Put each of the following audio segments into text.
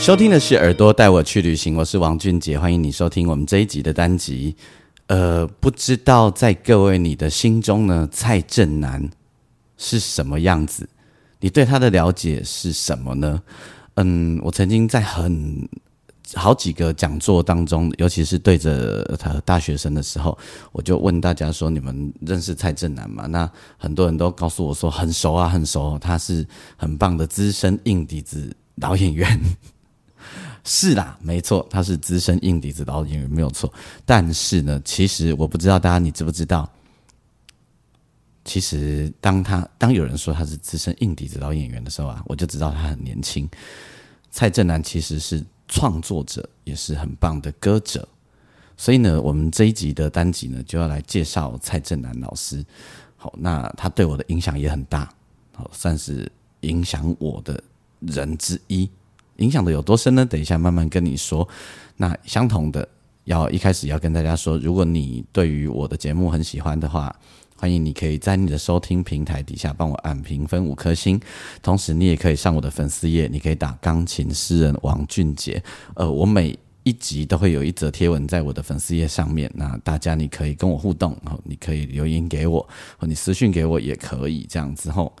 收听的是《耳朵带我去旅行》，我是王俊杰，欢迎你收听我们这一集的单集。呃，不知道在各位你的心中呢，蔡正南是什么样子？你对他的了解是什么呢？嗯，我曾经在很好几个讲座当中，尤其是对着他大学生的时候，我就问大家说：“你们认识蔡正南吗？”那很多人都告诉我说：“很熟啊，很熟，他是很棒的资深硬底子老演员。”是啦，没错，他是资深硬底子导演员，没有错。但是呢，其实我不知道大家你知不知道，其实当他当有人说他是资深硬底子导演员的时候啊，我就知道他很年轻。蔡正南其实是创作者，也是很棒的歌者。所以呢，我们这一集的单集呢，就要来介绍蔡正南老师。好，那他对我的影响也很大，好，算是影响我的人之一。影响的有多深呢？等一下慢慢跟你说。那相同的，要一开始要跟大家说，如果你对于我的节目很喜欢的话，欢迎你可以在你的收听平台底下帮我按评分五颗星。同时，你也可以上我的粉丝页，你可以打“钢琴诗人王俊杰”。呃，我每一集都会有一则贴文在我的粉丝页上面。那大家你可以跟我互动，然后你可以留言给我，或你私讯给我也可以。这样之后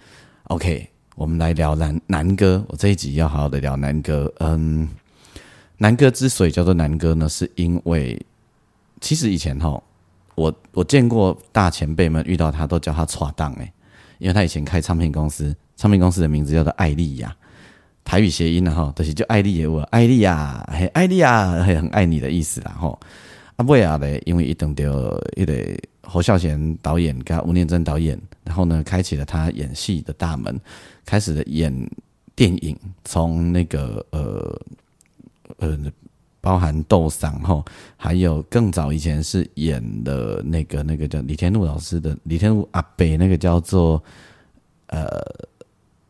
，OK。我们来聊南南哥，我这一集要好好的聊南哥。嗯，南哥之所以叫做南哥呢，是因为其实以前哈，我我见过大前辈们遇到他都叫他“耍档”哎，因为他以前开唱片公司，唱片公司的名字叫做艾丽亚，台语谐音的哈，就是就艾丽也我艾丽亚，嘿艾丽亚，嘿很爱你的意思啦吼。啊不啊嘞，因为一等到一个侯孝贤导演跟吴念真导演，然后呢，开启了他演戏的大门。开始的演电影，从那个呃呃，包含斗嗓哈，还有更早以前是演的那个那个叫李天禄老师的李天禄阿北，那个叫做呃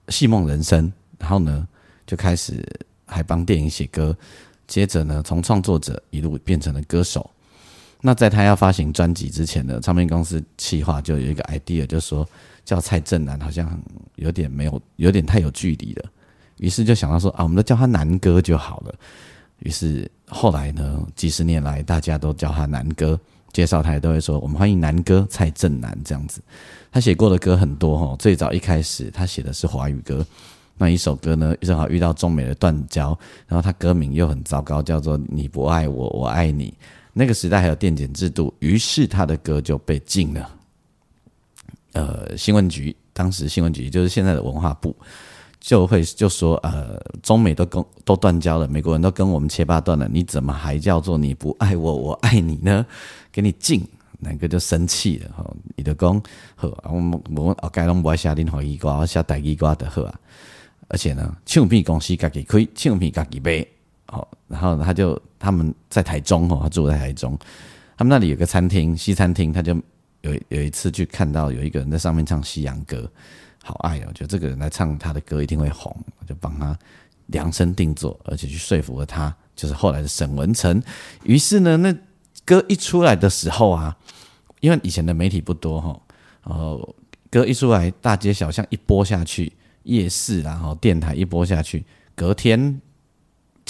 《戏梦人生》，然后呢就开始还帮电影写歌，接着呢从创作者一路变成了歌手。那在他要发行专辑之前呢，唱片公司企划就有一个 idea，就说。叫蔡正南好像有点没有，有点太有距离了，于是就想到说啊，我们都叫他南哥就好了。于是后来呢，几十年来大家都叫他南哥，介绍他也都会说我们欢迎南哥蔡正南这样子。他写过的歌很多哈，最早一开始他写的是华语歌，那一首歌呢正好遇到中美的断交，然后他歌名又很糟糕，叫做你不爱我，我爱你。那个时代还有电检制度，于是他的歌就被禁了。呃，新闻局当时新闻局就是现在的文化部，就会就说，呃，中美都跟都断交了，美国人都跟我们切八段了，你怎么还叫做你不爱我，我爱你呢？给你禁，那个就生气了，哈，你的讲好，我们我们该拢不爱下任何一瓜，下大一瓜的好啊，而且呢，唱片公司自己开，唱片自己卖，好，然后他就他们在台中，哈，他住在台中，他们那里有个餐厅，西餐厅，他就。有有一次去看到有一个人在上面唱西洋歌，好爱哦！觉得这个人来唱他的歌一定会红，就帮他量身定做，而且去说服了他，就是后来的沈文成。于是呢，那歌一出来的时候啊，因为以前的媒体不多哈，然后歌一出来，大街小巷一播下去，夜市然后电台一播下去，隔天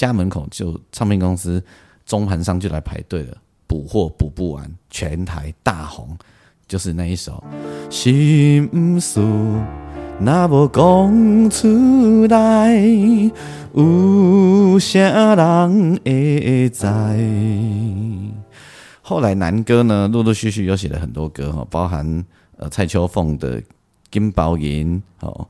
家门口就唱片公司中盘商就来排队了，补货补不完，全台大红。就是那一首，心事那无讲出来，有啥人会知？后来南哥呢，陆陆续续又写了很多歌哈，包含呃蔡秋凤的《金包银》哦，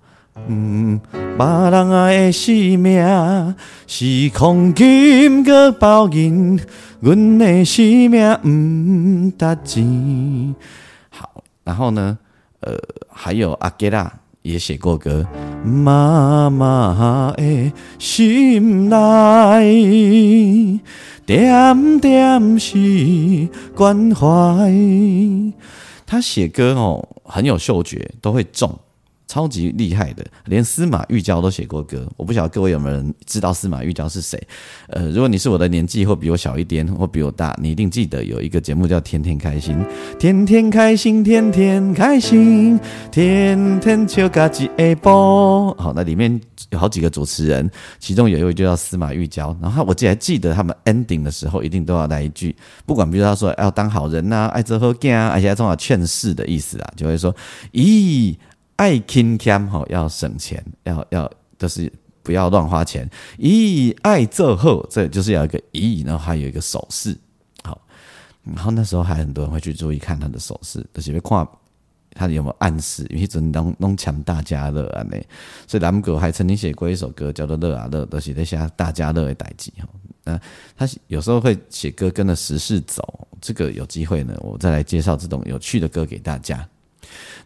嗯，别人的生命是黄金个包银，阮的生命唔值钱。然后呢，呃，还有阿吉拉，也写过歌，妈妈的心内，点点是关怀。他写歌哦，很有嗅觉，都会中。超级厉害的，连司马玉娇都写过歌。我不晓得各位有没有人知道司马玉娇是谁？呃，如果你是我的年纪或比我小一点或比我大，你一定记得有一个节目叫《天天开心》，天天开心，天天开心，天天就嘎几下波。好，那里面有好几个主持人，其中有一位就叫司马玉娇。然后我记还记得他们 ending 的时候，一定都要来一句，不管比如他说要当好人呐，爱做好干啊，而且还充满劝世的意思啊，就会说咦。爱勤俭吼，要省钱，要要就是不要乱花钱。咦，爱做后，这就是要一个咦，然后还有一个手势。好，然后那时候还很多人会去注意看他的手势，就是会看他有没有暗示，因为真弄弄强大家乐啊呢。所以蓝哥还曾经写过一首歌，叫做《乐啊乐》，都是在写大家乐的代际哈。那他有时候会写歌跟着时事走，这个有机会呢，我再来介绍这种有趣的歌给大家。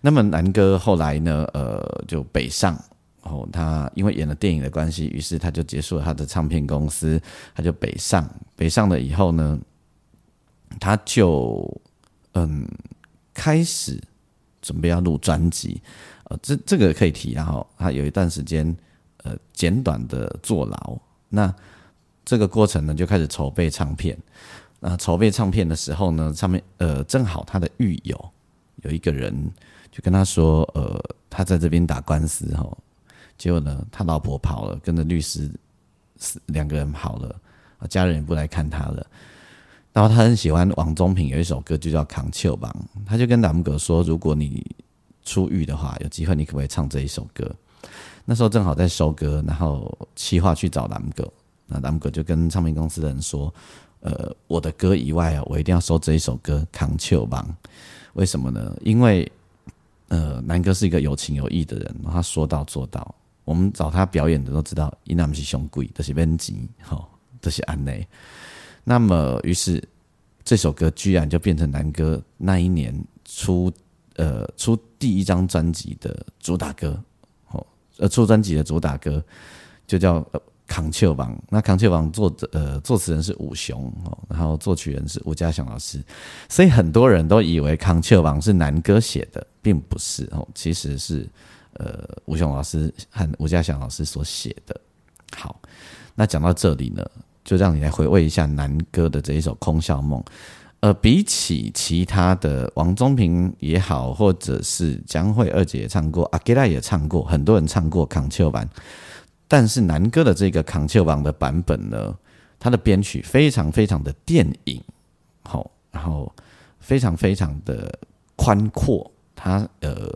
那么南哥后来呢？呃，就北上，哦，他因为演了电影的关系，于是他就结束了他的唱片公司，他就北上。北上了以后呢，他就嗯开始准备要录专辑。呃，这这个可以提，然后他有一段时间呃简短的坐牢。那这个过程呢，就开始筹备唱片。那筹备唱片的时候呢，上面呃正好他的狱友有一个人。就跟他说，呃，他在这边打官司哈，结果呢，他老婆跑了，跟着律师，两个人跑了，家人也不来看他了。然后他很喜欢王宗平有一首歌，就叫《扛秋帮》，他就跟南哥说，如果你出狱的话，有机会你可不可以唱这一首歌？那时候正好在收歌，然后企划去找南哥，那南哥就跟唱片公司的人说，呃，我的歌以外啊，我一定要收这一首歌《扛秋帮》，为什么呢？因为呃，南哥是一个有情有义的人，他说到做到。我们找他表演的都知道，伊那不是凶鬼，都是编辑，哈，都是安内。那么，于是这首歌居然就变成南哥那一年出呃出第一张专辑的主打歌，哦，呃出专辑的主打歌就叫。康丘王，那康丘王作者呃作词人是武雄哦，然后作曲人是吴家祥老师，所以很多人都以为康丘王是南哥写的，并不是哦，其实是呃吴雄老师和吴家祥老师所写的。好，那讲到这里呢，就让你来回味一下南哥的这一首《空笑梦》。呃，比起其他的王宗平也好，或者是江蕙二姐也唱过，阿吉拉也唱过，很多人唱过康丘版。但是南哥的这个《康丘王》的版本呢，它的编曲非常非常的电影，好，然后非常非常的宽阔，它呃，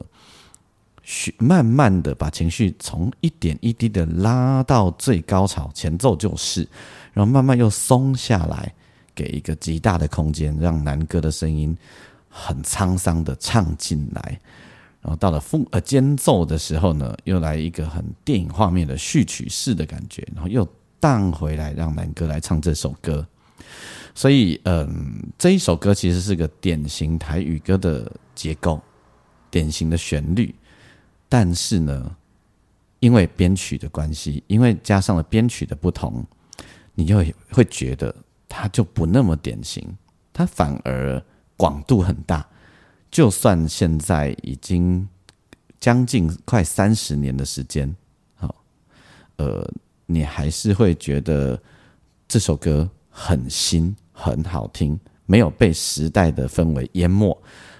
慢慢的把情绪从一点一滴的拉到最高潮，前奏就是，然后慢慢又松下来，给一个极大的空间，让南哥的声音很沧桑的唱进来。然后到了副呃间奏的时候呢，又来一个很电影画面的序曲式的感觉，然后又荡回来，让南哥来唱这首歌。所以，嗯，这一首歌其实是个典型台语歌的结构，典型的旋律。但是呢，因为编曲的关系，因为加上了编曲的不同，你就会觉得它就不那么典型，它反而广度很大。就算现在已经将近快三十年的时间，好，呃，你还是会觉得这首歌很新、很好听，没有被时代的氛围淹没。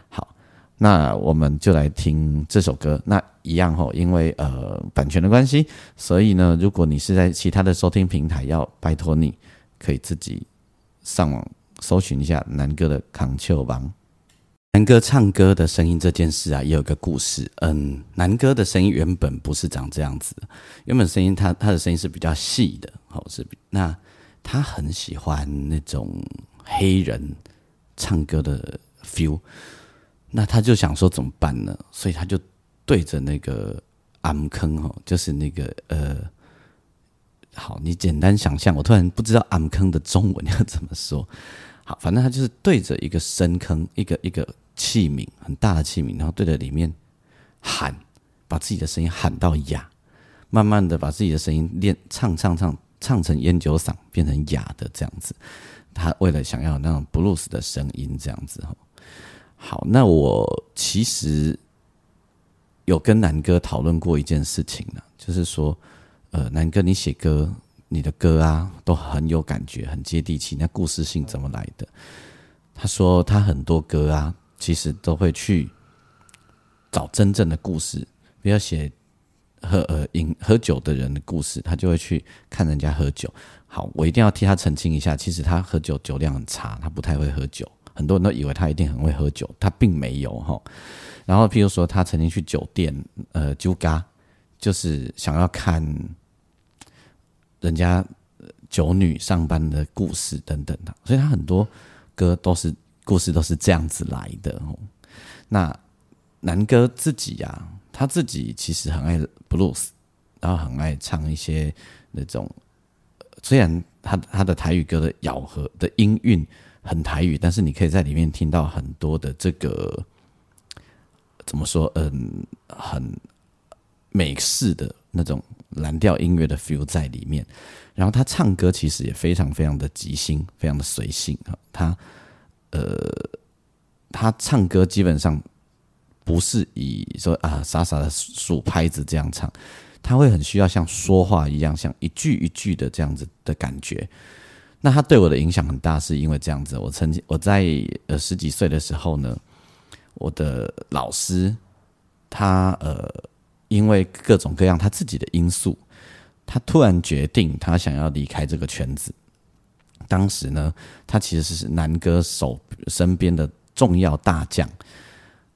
好，那我们就来听这首歌。那一样哈，因为呃版权的关系，所以呢，如果你是在其他的收听平台，要拜托你可以自己上网搜寻一下南哥的《康丘王》。南哥唱歌的声音这件事啊，也有个故事。嗯，南哥的声音原本不是长这样子，原本声音他他的声音是比较细的，好是那他很喜欢那种黑人唱歌的 feel，那他就想说怎么办呢？所以他就对着那个暗坑哦，就是那个呃，好，你简单想象，我突然不知道暗坑的中文要怎么说。好，反正他就是对着一个深坑，一个一个器皿，很大的器皿，然后对着里面喊，把自己的声音喊到哑，慢慢的把自己的声音练唱唱唱唱成烟酒嗓，变成哑的这样子。他为了想要那种布鲁斯的声音，这样子哈。好，那我其实有跟南哥讨论过一件事情呢，就是说，呃，南哥，你写歌，你的歌啊，都很有感觉，很接地气，那故事性怎么来的？他说他很多歌啊，其实都会去找真正的故事，不要写喝呃饮喝酒的人的故事，他就会去看人家喝酒。好，我一定要替他澄清一下，其实他喝酒酒量很差，他不太会喝酒。很多人都以为他一定很会喝酒，他并没有哈。然后，譬如说，他曾经去酒店，呃，酒咖，就是想要看人家九女上班的故事等等的，所以他很多歌都是故事都是这样子来的哦。那南哥自己呀，他自己其实很爱 blues，然后很爱唱一些那种，虽然他他的台语歌的咬合的音韵。很台语，但是你可以在里面听到很多的这个怎么说？嗯，很美式的那种蓝调音乐的 feel 在里面。然后他唱歌其实也非常非常的即兴，非常的随性啊。他呃，他唱歌基本上不是以说啊傻傻的数拍子这样唱，他会很需要像说话一样，像一句一句的这样子的感觉。那他对我的影响很大，是因为这样子。我曾经我在呃十几岁的时候呢，我的老师他呃因为各种各样他自己的因素，他突然决定他想要离开这个圈子。当时呢，他其实是南哥手身边的重要大将，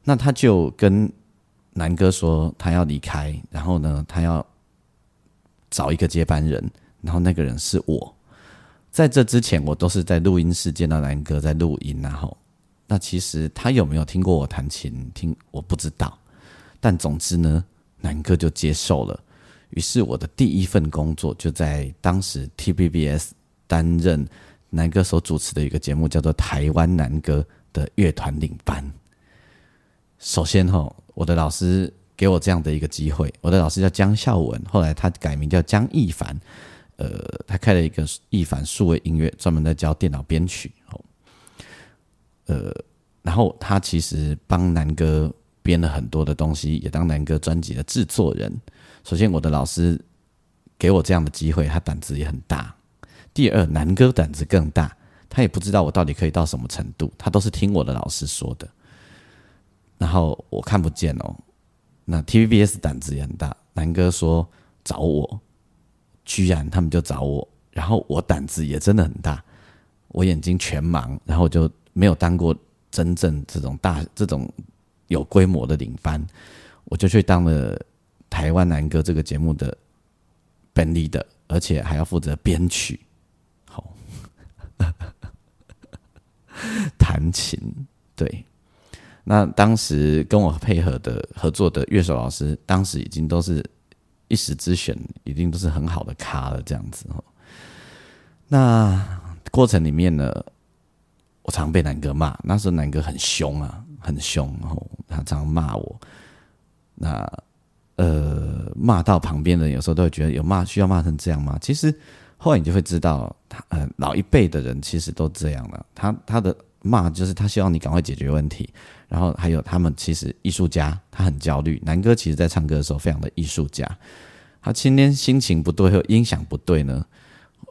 那他就跟南哥说他要离开，然后呢，他要找一个接班人，然后那个人是我。在这之前，我都是在录音室见到南哥在录音，然后那其实他有没有听过我弹琴？听我不知道，但总之呢，南哥就接受了。于是我的第一份工作就在当时 TBS 担任南哥所主持的一个节目，叫做《台湾南哥》的乐团领班。首先哈，我的老师给我这样的一个机会，我的老师叫江孝文，后来他改名叫江一凡。呃，他开了一个一凡数位音乐，专门在教电脑编曲哦。呃，然后他其实帮南哥编了很多的东西，也当南哥专辑的制作人。首先，我的老师给我这样的机会，他胆子也很大。第二，南哥胆子更大，他也不知道我到底可以到什么程度，他都是听我的老师说的。然后我看不见哦，那 TVBS 胆子也很大，南哥说找我。居然他们就找我，然后我胆子也真的很大，我眼睛全盲，然后就没有当过真正这种大这种有规模的领班，我就去当了台湾男歌这个节目的本地的，而且还要负责编曲，好，弹琴，对，那当时跟我配合的合作的乐手老师，当时已经都是。一时之选，一定都是很好的咖了，这样子哦。那过程里面呢，我常被南哥骂，那时候南哥很凶啊，很凶哦，他常骂我。那呃，骂到旁边的有时候都会觉得有骂需要骂成这样吗？其实后来你就会知道，他呃老一辈的人其实都这样了。他他的骂就是他希望你赶快解决问题。然后还有他们其实艺术家，他很焦虑。南哥其实在唱歌的时候非常的艺术家，他今天心情不对或音响不对呢，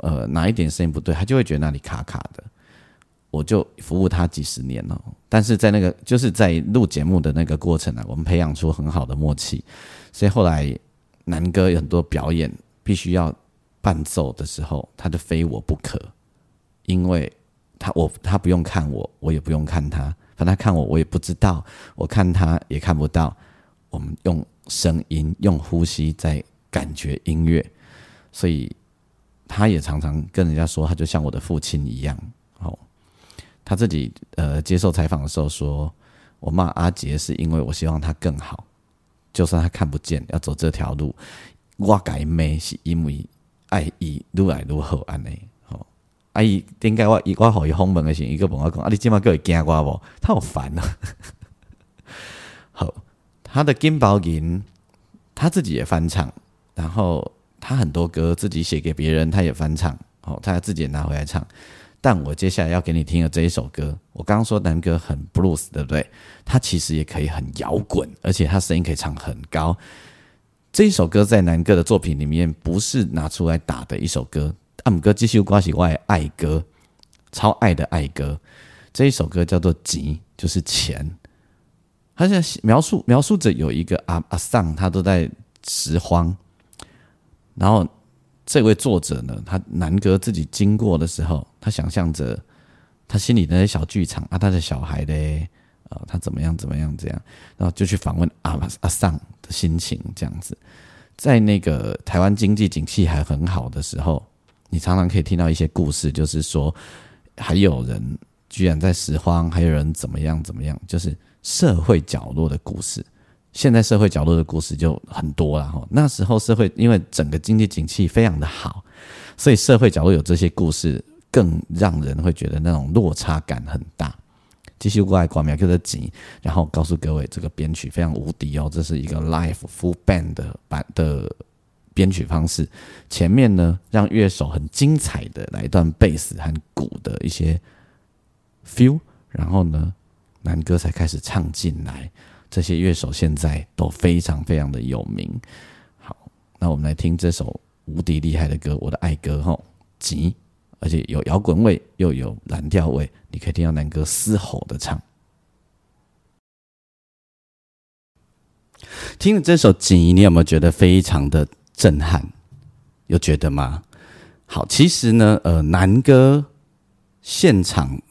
呃，哪一点声音不对，他就会觉得那里卡卡的。我就服务他几十年了，但是在那个就是在录节目的那个过程呢，我们培养出很好的默契，所以后来南哥有很多表演必须要伴奏的时候，他就非我不可，因为他我他不用看我，我也不用看他。他看我，我也不知道；我看他也看不到。我们用声音、用呼吸在感觉音乐，所以他也常常跟人家说，他就像我的父亲一样。他自己呃接受采访的时候说：“我骂阿杰是因为我希望他更好，就算他看不见，要走这条路，我改美是因为爱意愈来愈好安尼。”阿姨，点解我我好伊访问的时，伊个问我讲，啊，你今晚个会惊我无？他好烦啊！好，他的金包银他自己也翻唱，然后他很多歌自己写给别人，他也翻唱，哦，他自己也拿回来唱。但我接下来要给你听的这一首歌，我刚刚说南哥很 blues，对不对？他其实也可以很摇滚，而且他声音可以唱很高。这一首歌在南哥的作品里面不是拿出来打的一首歌，阿姆哥继续刮起外爱歌，超爱的爱歌。这一首歌叫做“钱”，就是钱。他现在描述描述着有一个阿阿桑，他都在拾荒，然后。这位作者呢，他南哥自己经过的时候，他想象着他心里那些小剧场啊，他的小孩嘞，啊，他怎么样怎么样这样，然后就去访问阿阿桑的心情这样子。在那个台湾经济景气还很好的时候，你常常可以听到一些故事，就是说还有人居然在拾荒，还有人怎么样怎么样，就是社会角落的故事。现在社会角落的故事就很多了哈。那时候社会因为整个经济景气非常的好，所以社会角落有这些故事，更让人会觉得那种落差感很大。继续过来广苗 Q 的紧，然后告诉各位，这个编曲非常无敌哦，这是一个 live full band 的版的编曲方式。前面呢，让乐手很精彩的来一段贝斯和鼓的一些 feel，然后呢，男歌才开始唱进来。这些乐手现在都非常非常的有名。好，那我们来听这首无敌厉害的歌，我的爱歌吼，急，而且有摇滚味又有蓝调味，你可以听到男歌嘶吼的唱。听了这首《锦衣》，你有没有觉得非常的震撼？有觉得吗？好，其实呢，呃，男歌现场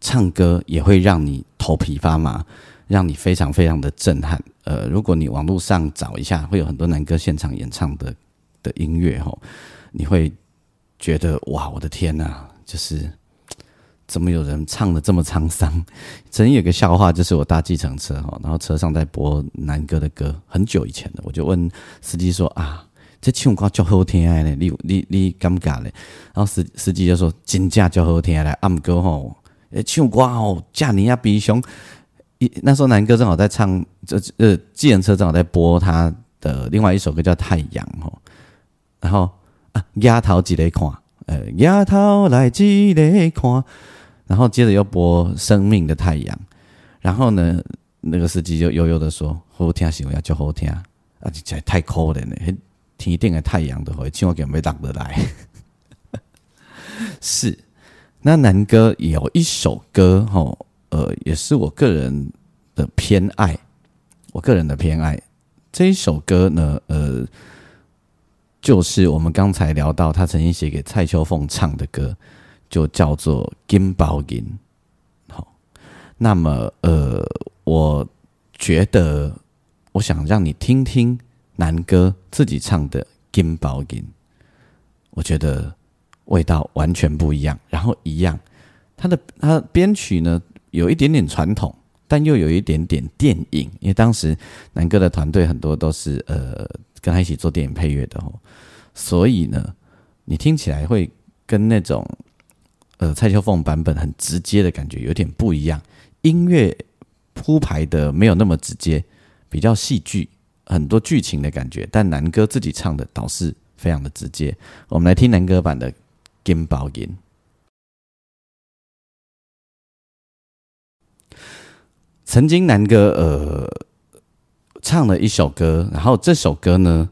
唱歌也会让你头皮发麻。让你非常非常的震撼。呃，如果你网络上找一下，会有很多男歌现场演唱的的音乐吼，你会觉得哇，我的天呐，就是怎么有人唱的这么沧桑？曾经有个笑话，就是我搭计程车哈，然后车上在播男歌的歌，很久以前的，我就问司机说啊，这唱歌叫好听嘞，你你你尴尬嘞？然后司司机就说真假叫好听来，暗歌吼，诶，唱歌吼，叫你啊比那时候南哥正好在唱，这呃，计程车正好在播他的另外一首歌叫《太阳》哦，然后啊，丫头几来看，呃，丫头来几来看，然后接着又播《生命的太阳》，然后呢，那个司机就悠悠的说：“好听是要叫好听，啊，这太可怜了，天顶的太阳都会千万给没挡得来。”是，那南哥有一首歌吼。呃，也是我个人的偏爱，我个人的偏爱这一首歌呢，呃，就是我们刚才聊到他曾经写给蔡秋凤唱的歌，就叫做《金宝银》。好，那么呃，我觉得我想让你听听男歌自己唱的《金宝银》，我觉得味道完全不一样，然后一样，他的他编曲呢。有一点点传统，但又有一点点电影，因为当时南哥的团队很多都是呃跟他一起做电影配乐的哦，所以呢，你听起来会跟那种呃蔡秋凤版本很直接的感觉有点不一样，音乐铺排的没有那么直接，比较戏剧，很多剧情的感觉，但南哥自己唱的倒是非常的直接。我们来听南哥版的《金宝银》。曾经南哥呃唱了一首歌，然后这首歌呢，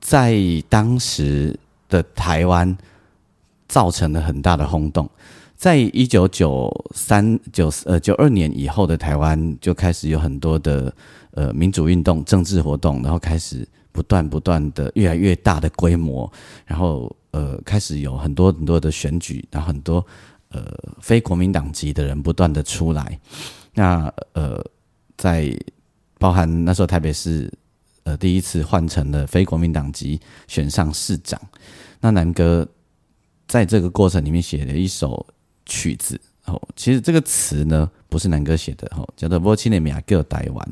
在当时的台湾造成了很大的轰动。在一九九三九呃九二年以后的台湾，就开始有很多的呃民主运动、政治活动，然后开始不断不断的越来越大的规模，然后呃开始有很多很多的选举，然后很多呃非国民党籍的人不断的出来。那呃，在包含那时候台北市呃第一次换成了非国民党籍选上市长，那南哥在这个过程里面写了一首曲子哦，其实这个词呢不是南哥写的哦，叫做《波奇内米亚各台湾》。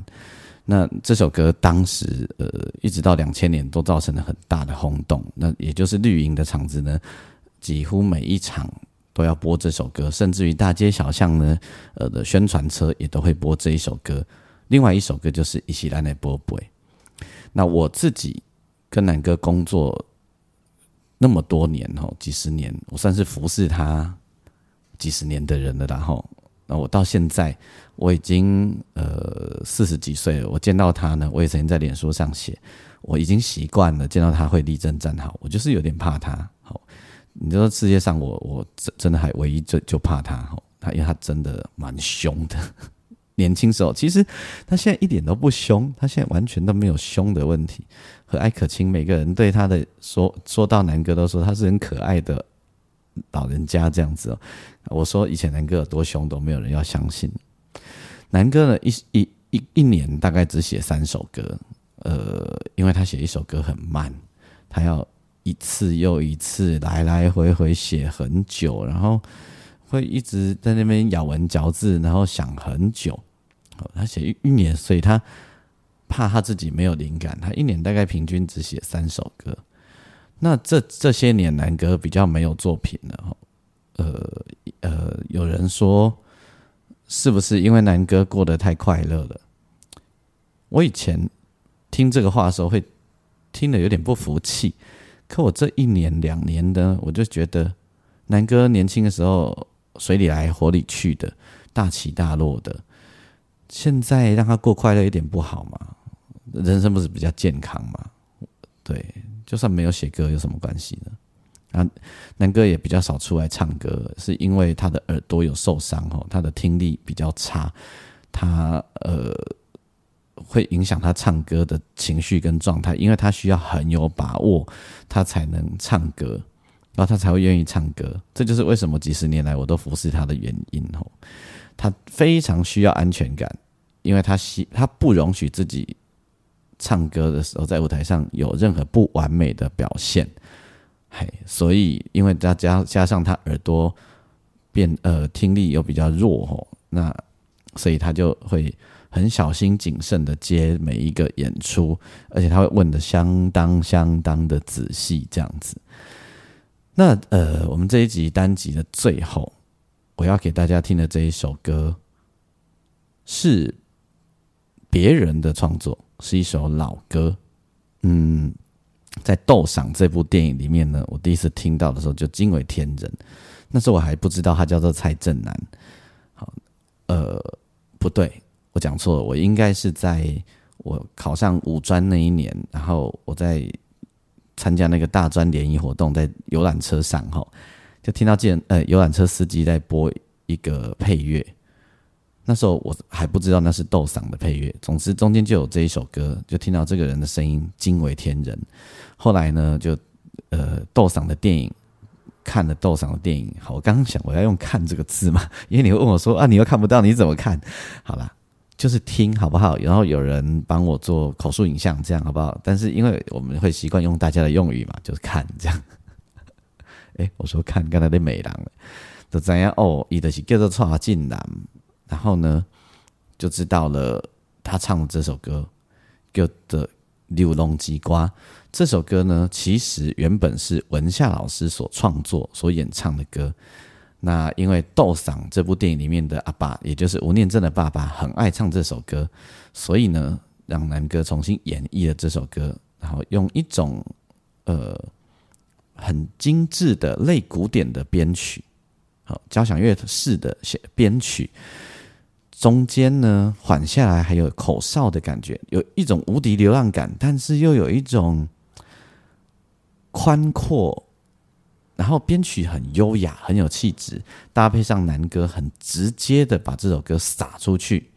那这首歌当时呃一直到两千年都造成了很大的轰动，那也就是绿营的场子呢，几乎每一场。都要播这首歌，甚至于大街小巷呢，呃的宣传车也都会播这一首歌。另外一首歌就是《伊西兰的波波》。那我自己跟南哥工作那么多年哦，几十年，我算是服侍他几十年的人了。然后，那我到现在我已经呃四十几岁了，我见到他呢，我也曾经在脸书上写，我已经习惯了见到他会立正站好，我就是有点怕他。好，你说世界上我我真真的还唯一就就怕他，哈，他因为他真的蛮凶的。年轻时候，其实他现在一点都不凶，他现在完全都没有凶的问题。和蔼可亲，每个人对他的说说到南哥都说他是很可爱的老人家这样子哦。我说以前南哥有多凶都没有人要相信。南哥呢一一一一年大概只写三首歌，呃，因为他写一首歌很慢，他要一次又一次来来回回写很久，然后会一直在那边咬文嚼字，然后想很久。他写一一年，所以他怕他自己没有灵感，他一年大概平均只写三首歌。那这这些年南哥比较没有作品了，呃呃，有人说是不是因为南哥过得太快乐了？我以前听这个话的时候会听得有点不服气，可我这一年两年的，我就觉得南哥年轻的时候水里来火里去的，大起大落的。现在让他过快乐一点不好吗？人生不是比较健康吗？对，就算没有写歌有什么关系呢？啊，南哥也比较少出来唱歌，是因为他的耳朵有受伤哦，他的听力比较差，他呃会影响他唱歌的情绪跟状态，因为他需要很有把握，他才能唱歌，然后他才会愿意唱歌。这就是为什么几十年来我都服侍他的原因哦。他非常需要安全感，因为他希他不容许自己唱歌的时候在舞台上有任何不完美的表现，嘿，所以因为再加加上他耳朵变呃听力又比较弱吼，那所以他就会很小心谨慎的接每一个演出，而且他会问的相当相当的仔细这样子。那呃，我们这一集单集的最后。我要给大家听的这一首歌是别人的创作，是一首老歌。嗯，在《斗赏》这部电影里面呢，我第一次听到的时候就惊为天人。那时候我还不知道他叫做蔡正南。好，呃，不对，我讲错了，我应该是在我考上五专那一年，然后我在参加那个大专联谊活动，在游览车上哈。就听到见呃游览车司机在播一个配乐，那时候我还不知道那是斗嗓的配乐。总之中间就有这一首歌，就听到这个人的声音惊为天人。后来呢，就呃斗嗓的电影看了斗嗓的电影。好，我刚刚想我要用“看”这个字嘛，因为你会问我说啊，你又看不到，你怎么看？好啦，就是听好不好？然后有人帮我做口述影像，这样好不好？但是因为我们会习惯用大家的用语嘛，就是看这样。哎，我说看刚才的美郎，就怎样哦？伊的是叫做蔡进南，然后呢，就知道了他唱的这首歌叫做《六龙鸡瓜》。这首歌呢，其实原本是文夏老师所创作、所演唱的歌。那因为《斗赏》这部电影里面的阿爸，也就是吴念真的爸爸，很爱唱这首歌，所以呢，让南哥重新演绎了这首歌，然后用一种呃。很精致的类古典的编曲，好交响乐式的编曲，中间呢缓下来，还有口哨的感觉，有一种无敌流浪感，但是又有一种宽阔，然后编曲很优雅，很有气质，搭配上男歌，很直接的把这首歌撒出去，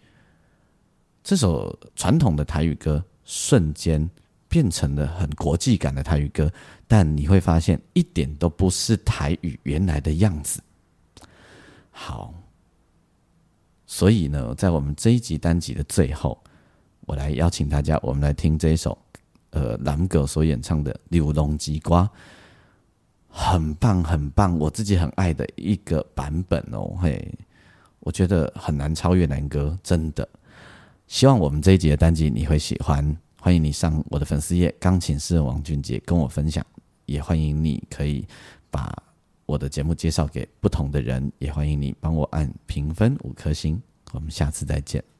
这首传统的台语歌瞬间。变成了很国际感的台语歌，但你会发现一点都不是台语原来的样子。好，所以呢，在我们这一集单集的最后，我来邀请大家，我们来听这一首呃蓝狗所演唱的《柳龙吉瓜》，很棒很棒，我自己很爱的一个版本哦。嘿，我觉得很难超越南哥，真的。希望我们这一集的单集你会喜欢。欢迎你上我的粉丝页“钢琴师王俊杰”跟我分享，也欢迎你可以把我的节目介绍给不同的人，也欢迎你帮我按评分五颗星。我们下次再见。